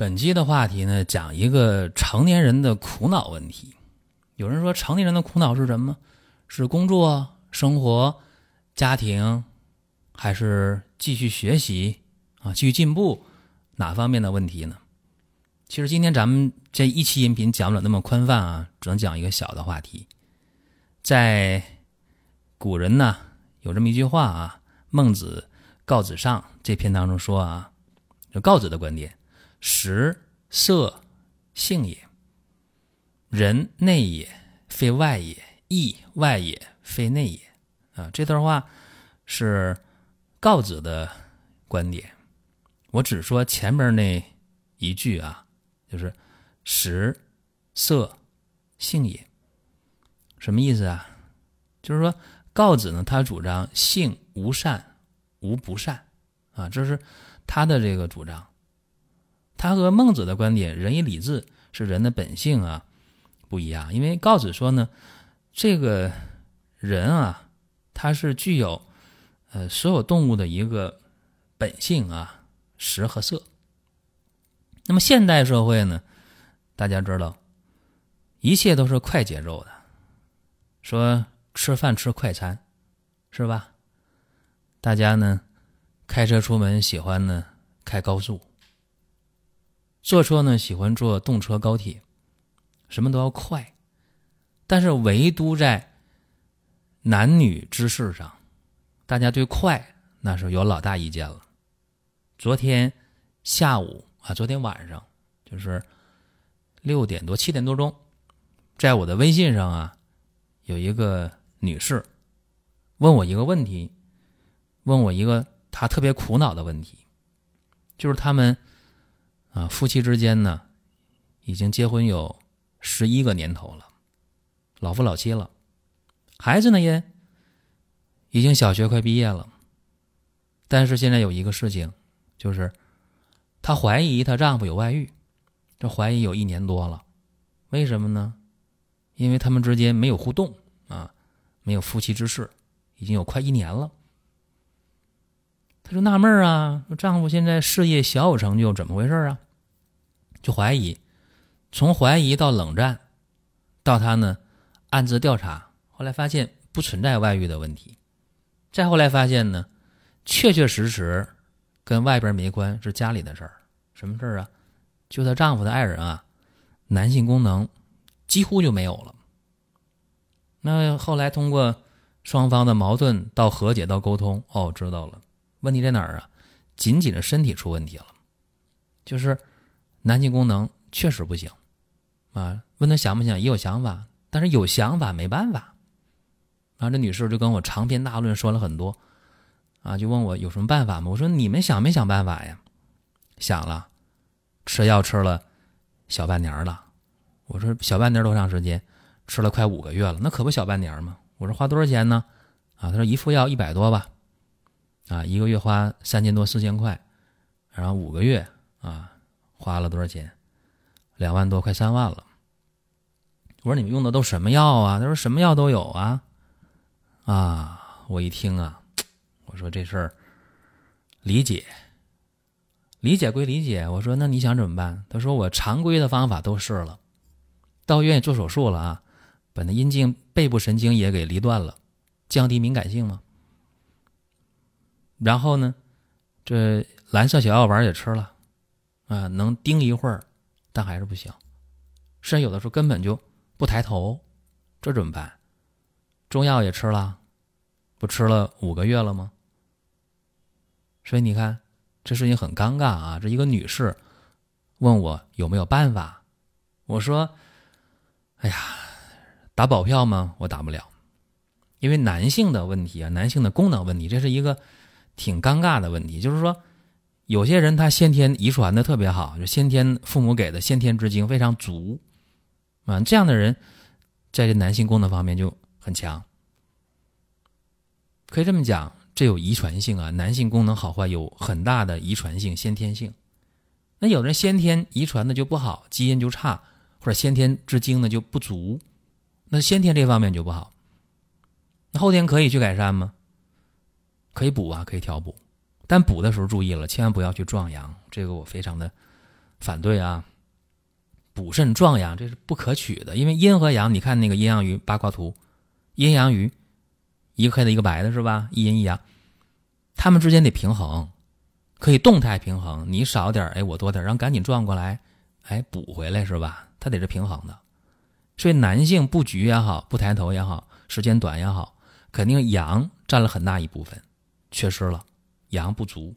本期的话题呢，讲一个成年人的苦恼问题。有人说，成年人的苦恼是什么？是工作、生活、家庭，还是继续学习啊？继续进步哪方面的问题呢？其实今天咱们这一期音频讲不了那么宽泛啊，只能讲一个小的话题。在古人呢，有这么一句话啊，《孟子·告子上》这篇当中说啊，就告子的观点。食色性也，人内也，非外也；义外也，非内也。啊，这段话是告子的观点。我只说前面那一句啊，就是食色性也，什么意思啊？就是说告子呢，他主张性无善无不善啊，这是他的这个主张。他和孟子的观点“仁义礼智”是人的本性啊，不一样。因为告子说呢，这个人啊，他是具有呃所有动物的一个本性啊，食和色。那么现代社会呢，大家知道，一切都是快节奏的，说吃饭吃快餐，是吧？大家呢，开车出门喜欢呢开高速。坐车呢，喜欢坐动车、高铁，什么都要快，但是唯独在男女之事上，大家对快那是有老大意见了。昨天下午啊，昨天晚上就是六点多、七点多钟，在我的微信上啊，有一个女士问我一个问题，问我一个她特别苦恼的问题，就是他们。啊，夫妻之间呢，已经结婚有十一个年头了，老夫老妻了，孩子呢也已经小学快毕业了。但是现在有一个事情，就是她怀疑她丈夫有外遇，这怀疑有一年多了。为什么呢？因为他们之间没有互动啊，没有夫妻之事，已经有快一年了。她就纳闷啊，丈夫现在事业小有成就，怎么回事啊？就怀疑，从怀疑到冷战，到他呢暗自调查，后来发现不存在外遇的问题，再后来发现呢，确确实实跟外边没关，是家里的事儿。什么事儿啊？就她丈夫的爱人啊，男性功能几乎就没有了。那后来通过双方的矛盾到和解到沟通，哦，知道了，问题在哪儿啊？仅仅是身体出问题了，就是。男性功能确实不行，啊，问他想不想，也有想法，但是有想法没办法。然后这女士就跟我长篇大论说了很多，啊，就问我有什么办法吗？我说你们想没想办法呀？想了，吃药吃了小半年了。我说小半年多长时间？吃了快五个月了，那可不小半年吗？我说花多少钱呢？啊，他说一副药一百多吧，啊，一个月花三千多四千块，然后五个月啊。花了多少钱？两万多，快三万了。我说你们用的都什么药啊？他说什么药都有啊。啊，我一听啊，我说这事儿理解，理解归理解。我说那你想怎么办？他说我常规的方法都试了，到医院做手术了啊，把那阴茎背部神经也给离断了，降低敏感性嘛。然后呢，这蓝色小药丸也吃了。啊，能盯一会儿，但还是不行。甚至有的时候根本就不抬头，这怎么办？中药也吃了，不吃了五个月了吗？所以你看，这事情很尴尬啊！这一个女士问我有没有办法，我说：“哎呀，打保票吗？我打不了，因为男性的问题啊，男性的功能问题，这是一个挺尴尬的问题。就是说，有些人他先天遗传的特别好，就先天父母给的先天之精非常足，啊，这样的人在这男性功能方面就很强。可以这么讲，这有遗传性啊，男性功能好坏有很大的遗传性、先天性。那有人先天遗传的就不好，基因就差，或者先天之精呢就不足，那先天这方面就不好。那后天可以去改善吗？可以补啊，可以调补。但补的时候注意了，千万不要去壮阳，这个我非常的反对啊！补肾壮阳这是不可取的，因为阴和阳，你看那个阴阳鱼八卦图，阴阳鱼一个黑的，一个白的，是吧？一阴一阳，它们之间得平衡，可以动态平衡。你少点哎，我多点然后赶紧转过来，哎，补回来是吧？它得是平衡的。所以男性布局也好，不抬头也好，时间短也好，肯定阳占了很大一部分，缺失了。阳不足，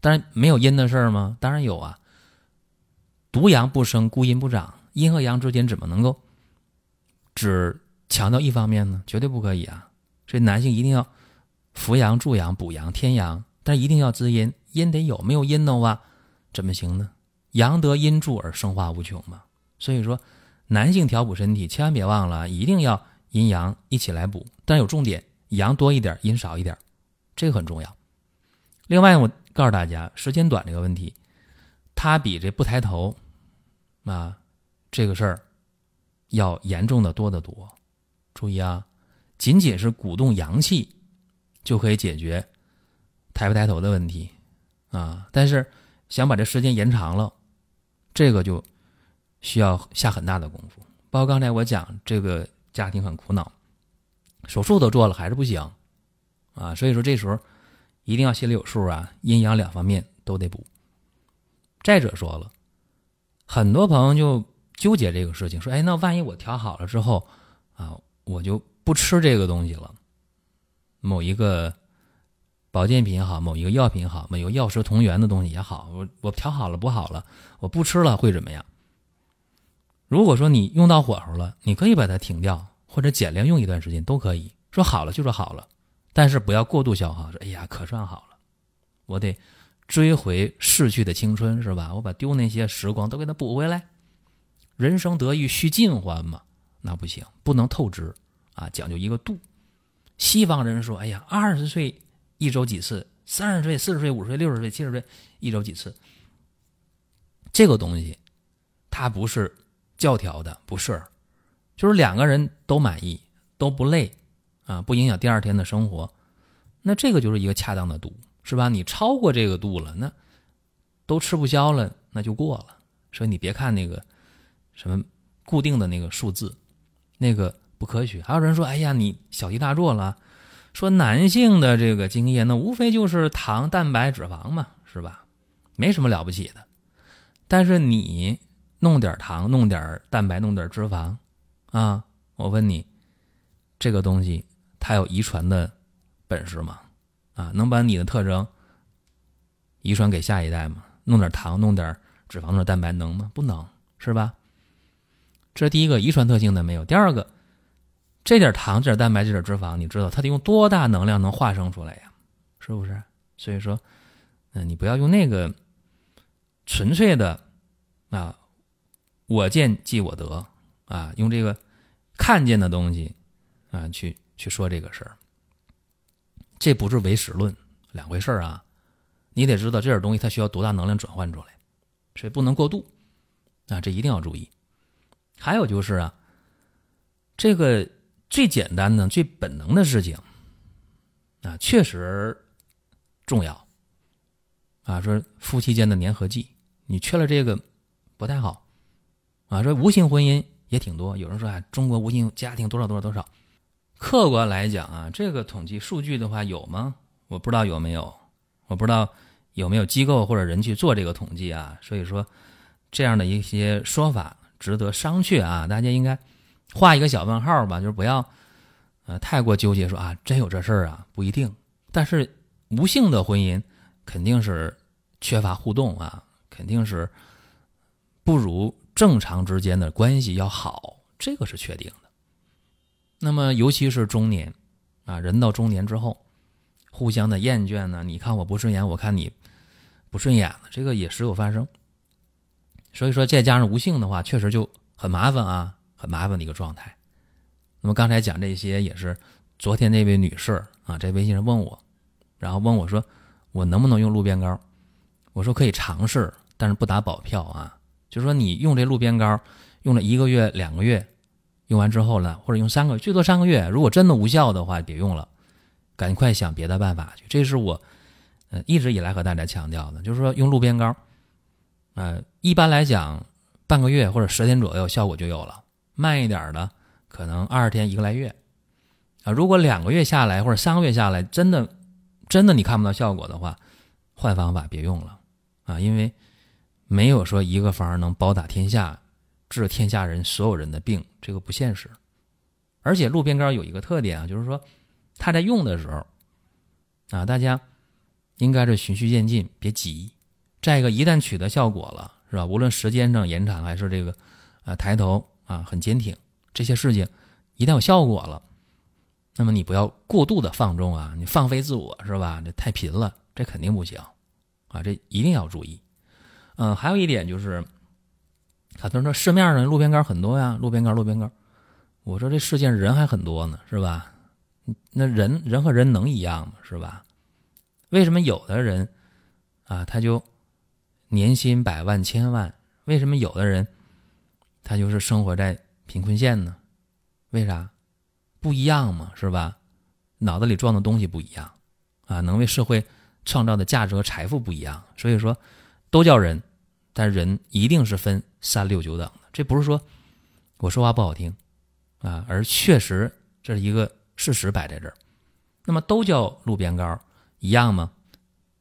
但是没有阴的事儿吗？当然有啊。独阳不生，孤阴不长。阴和阳之间怎么能够只强调一方面呢？绝对不可以啊！所以男性一定要扶阳助阳补阳添阳，但一定要滋阴，阴得有，没有阴的话怎么行呢？阳得阴助而生化无穷嘛。所以说，男性调补身体，千万别忘了，一定要阴阳一起来补，但有重点，阳多一点，阴少一点，这个很重要。另外，我告诉大家，时间短这个问题，它比这不抬头啊这个事儿要严重的多得多。注意啊，仅仅是鼓动阳气就可以解决抬不抬头的问题啊，但是想把这时间延长了，这个就需要下很大的功夫。包括刚才我讲，这个家庭很苦恼，手术都做了还是不行啊，所以说这时候。一定要心里有数啊，阴阳两方面都得补。再者说了，很多朋友就纠结这个事情，说：“哎，那万一我调好了之后啊，我就不吃这个东西了。某一个保健品也好，某一个药品也好，某一个药食同源的东西也好，我我调好了补好了，我不吃了会怎么样？如果说你用到火候了，你可以把它停掉，或者减量用一段时间都可以。说好了就说好了。”但是不要过度消耗，说哎呀，可算好了，我得追回逝去的青春，是吧？我把丢那些时光都给它补回来。人生得意须尽欢嘛，那不行，不能透支啊，讲究一个度。西方人说，哎呀，二十岁一周几次，三十岁、四十岁、五十岁、六十岁、七十岁一周几次，这个东西它不是教条的，不是，就是两个人都满意，都不累。啊，不影响第二天的生活，那这个就是一个恰当的度，是吧？你超过这个度了，那都吃不消了，那就过了。所以你别看那个什么固定的那个数字，那个不科学。还有人说，哎呀，你小题大做了。说男性的这个精液，那无非就是糖、蛋白、脂肪嘛，是吧？没什么了不起的。但是你弄点糖，弄点蛋白，弄点脂肪，啊，我问你，这个东西。他有遗传的本事吗？啊，能把你的特征遗传给下一代吗？弄点糖，弄点脂肪，弄点蛋白，能吗？不能，是吧？这是第一个遗传特性的没有。第二个，这点糖、这点蛋白、这点脂肪，你知道它得用多大能量能化生出来呀？是不是？所以说，嗯，你不要用那个纯粹的啊，我见即我得啊，用这个看见的东西啊去。去说这个事儿，这不是唯实论，两回事儿啊！你得知道这点东西它需要多大能量转换出来，所以不能过度啊，这一定要注意。还有就是啊，这个最简单的、最本能的事情啊，确实重要啊。说夫妻间的粘合剂，你缺了这个不太好啊。说无性婚姻也挺多，有人说啊，中国无性家庭多少多少多少。客观来讲啊，这个统计数据的话有吗？我不知道有没有，我不知道有没有机构或者人去做这个统计啊。所以说，这样的一些说法值得商榷啊。大家应该画一个小问号吧，就是不要呃太过纠结说啊，真有这事儿啊，不一定。但是无性的婚姻肯定是缺乏互动啊，肯定是不如正常之间的关系要好，这个是确定的。那么，尤其是中年，啊，人到中年之后，互相的厌倦呢？你看我不顺眼，我看你不顺眼了，这个也时有发生。所以说再加上无性的话，确实就很麻烦啊，很麻烦的一个状态。那么刚才讲这些也是昨天那位女士啊，在微信上问我，然后问我说我能不能用鹿鞭膏？我说可以尝试，但是不打保票啊。就说你用这鹿鞭膏用了一个月、两个月，用完之后呢，或者用三个最多三个月，如果真的无效的话，别用了，赶快想别的办法去。这是我呃一直以来和大家强调的，就是说用鹿鞭膏。呃，一般来讲，半个月或者十天左右效果就有了。慢一点的，可能二十天一个来月。啊，如果两个月下来或者三个月下来，真的，真的你看不到效果的话，换方法别用了啊，因为没有说一个方能包打天下，治天下人所有人的病，这个不现实。而且鹿鞭膏有一个特点啊，就是说它在用的时候，啊，大家应该是循序渐进，别急。再一个，一旦取得效果了，是吧？无论时间上延长还是这个，呃，抬头啊，很坚挺，这些事情一旦有效果了，那么你不要过度的放纵啊，你放飞自我是吧？这太频了，这肯定不行啊，这一定要注意。嗯，还有一点就是，很多人说市面上路边杆很多呀，路边杆，路边杆。我说这世界上人还很多呢，是吧？那人人和人能一样吗？是吧？为什么有的人啊，他就？年薪百万千万，为什么有的人他就是生活在贫困线呢？为啥？不一样嘛，是吧？脑子里装的东西不一样啊，能为社会创造的价值和财富不一样。所以说，都叫人，但人一定是分三六九等的。这不是说我说话不好听啊，而确实这是一个事实摆在这儿。那么都叫路边膏，一样吗？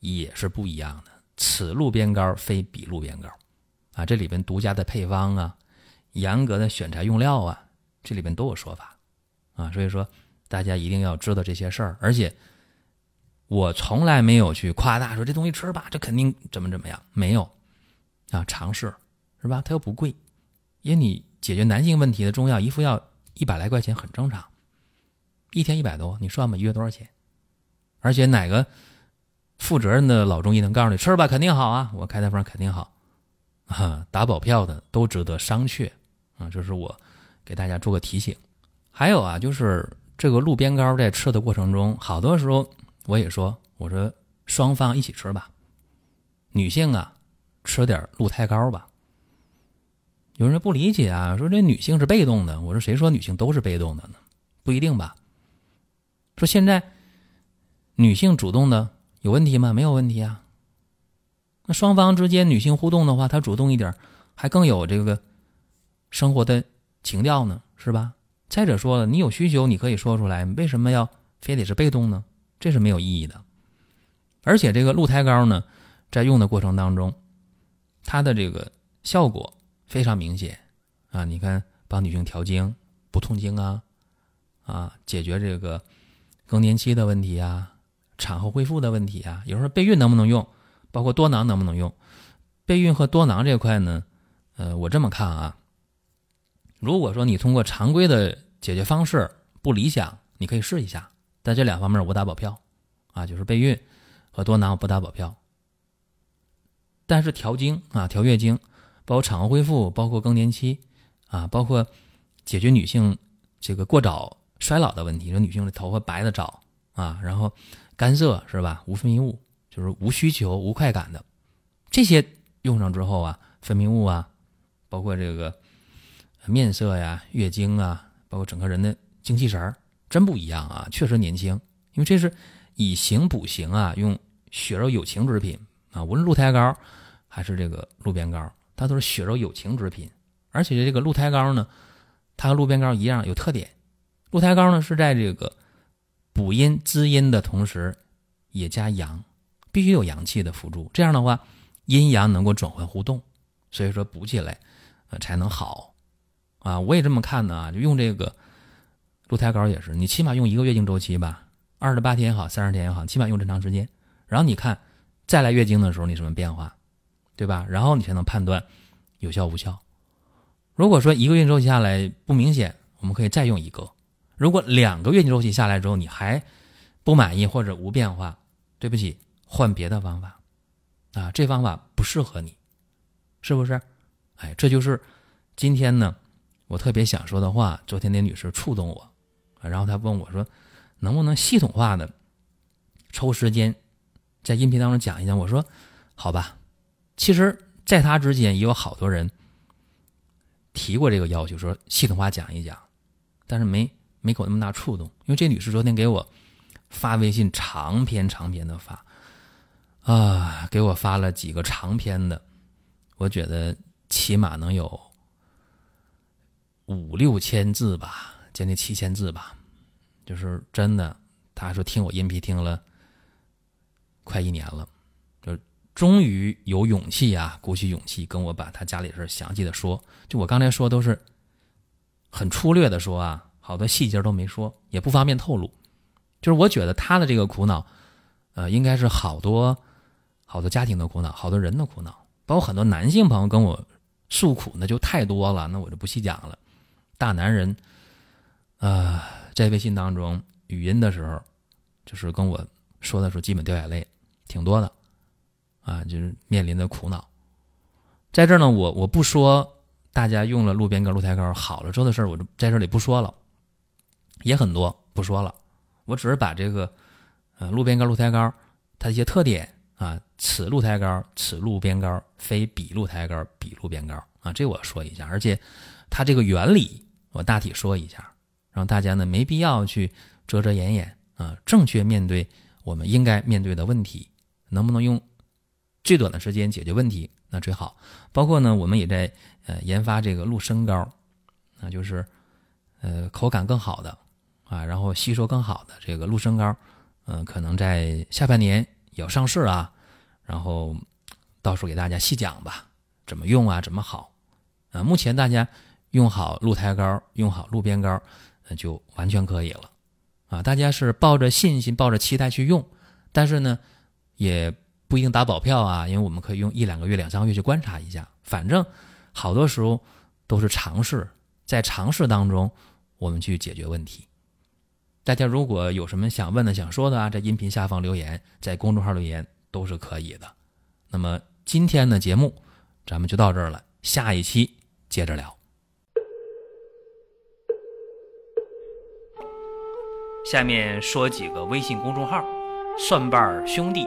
也是不一样的。此路边膏非彼路边膏，啊，这里边独家的配方啊，严格的选材用料啊，这里边都有说法，啊，所以说大家一定要知道这些事儿。而且我从来没有去夸大说这东西吃吧，这肯定怎么怎么样，没有啊，尝试是吧？它又不贵，因为你解决男性问题的中药一副药一百来块钱很正常，一天一百多，你算吧，一月多少钱？而且哪个？负责任的老中医能告诉你吃吧，肯定好啊！我开的方肯定好，啊，打保票的都值得商榷啊！这是我给大家做个提醒。还有啊，就是这个鹿鞭膏在吃的过程中，好多时候我也说，我说双方一起吃吧。女性啊，吃点鹿胎膏吧。有人不理解啊，说这女性是被动的。我说谁说女性都是被动的呢？不一定吧。说现在女性主动的。有问题吗？没有问题啊。那双方之间女性互动的话，她主动一点，还更有这个生活的情调呢，是吧？再者说了，你有需求，你可以说出来，为什么要非得是被动呢？这是没有意义的。而且这个鹿胎膏呢，在用的过程当中，它的这个效果非常明显啊。你看，帮女性调经、不痛经啊，啊，解决这个更年期的问题啊。产后恢复的问题啊，有时候备孕能不能用，包括多囊能不能用？备孕和多囊这块呢，呃，我这么看啊，如果说你通过常规的解决方式不理想，你可以试一下，但这两方面我打保票啊，就是备孕和多囊我不打保票。但是调经啊，调月经，包括产后恢复，包括更年期啊，包括解决女性这个过早衰老的问题，说女性的头发白的早啊，然后。干涩是吧？无分泌物就是无需求、无快感的，这些用上之后啊，分泌物啊，包括这个面色呀、月经啊，包括整个人的精气神儿，真不一样啊！确实年轻，因为这是以形补形啊，用血肉有情之品啊，无论鹿胎膏还是这个鹿鞭膏，它都是血肉有情之品。而且这个鹿胎膏呢，它和鹿鞭膏一样有特点，鹿胎膏呢是在这个。补阴滋阴的同时，也加阳，必须有阳气的辅助。这样的话，阴阳能够转换互动，所以说补起来，呃才能好。啊，我也这么看的啊，就用这个鹿胎膏也是，你起码用一个月经周期吧，二十八天也好，三十天也好，起码用这长时间。然后你看再来月经的时候你什么变化，对吧？然后你才能判断有效无效。如果说一个月周期下来不明显，我们可以再用一个。如果两个月经周期下来之后你还不满意或者无变化，对不起，换别的方法，啊，这方法不适合你，是不是？哎，这就是今天呢，我特别想说的话。昨天那女士触动我，然后她问我说，能不能系统化的抽时间在音频当中讲一讲？我说好吧。其实，在他之间也有好多人提过这个要求，说系统化讲一讲，但是没没给我那么大触动。因为这女士昨天给我发微信，长篇长篇的发。啊，给我发了几个长篇的，我觉得起码能有五六千字吧，将近七千字吧。就是真的，他说听我音频听了快一年了，终于有勇气啊，鼓起勇气跟我把他家里事详细的说。就我刚才说都是很粗略的说啊，好多细节都没说，也不方便透露。就是我觉得他的这个苦恼，呃，应该是好多。好多家庭的苦恼，好多人的苦恼，包括很多男性朋友跟我诉苦，那就太多了，那我就不细讲了。大男人，呃，在微信当中语音的时候，就是跟我说的时候，基本掉眼泪，挺多的，啊，就是面临的苦恼。在这儿呢，我我不说大家用了路边膏、鹿胎膏好了之后的事儿，我就在这里不说了，也很多不说了，我只是把这个呃路边膏、鹿胎膏它一些特点。啊，此鹿胎膏，此鹿边膏，非彼鹿胎膏，彼鹿边膏啊！这我说一下，而且它这个原理我大体说一下，让大家呢没必要去遮遮掩掩啊，正确面对我们应该面对的问题，能不能用最短的时间解决问题？那最好。包括呢，我们也在呃研发这个鹿参膏，那就是呃口感更好的啊，然后吸收更好的这个鹿参膏，嗯，可能在下半年。要上市啊，然后到时候给大家细讲吧，怎么用啊，怎么好啊？目前大家用好鹿胎膏，用好鹿边膏，那就完全可以了啊！大家是抱着信心、抱着期待去用，但是呢，也不一定打保票啊，因为我们可以用一两个月、两三个月去观察一下。反正好多时候都是尝试，在尝试当中我们去解决问题。大家如果有什么想问的、想说的啊，在音频下方留言，在公众号留言都是可以的。那么今天的节目咱们就到这儿了，下一期接着聊。下面说几个微信公众号：蒜瓣兄弟、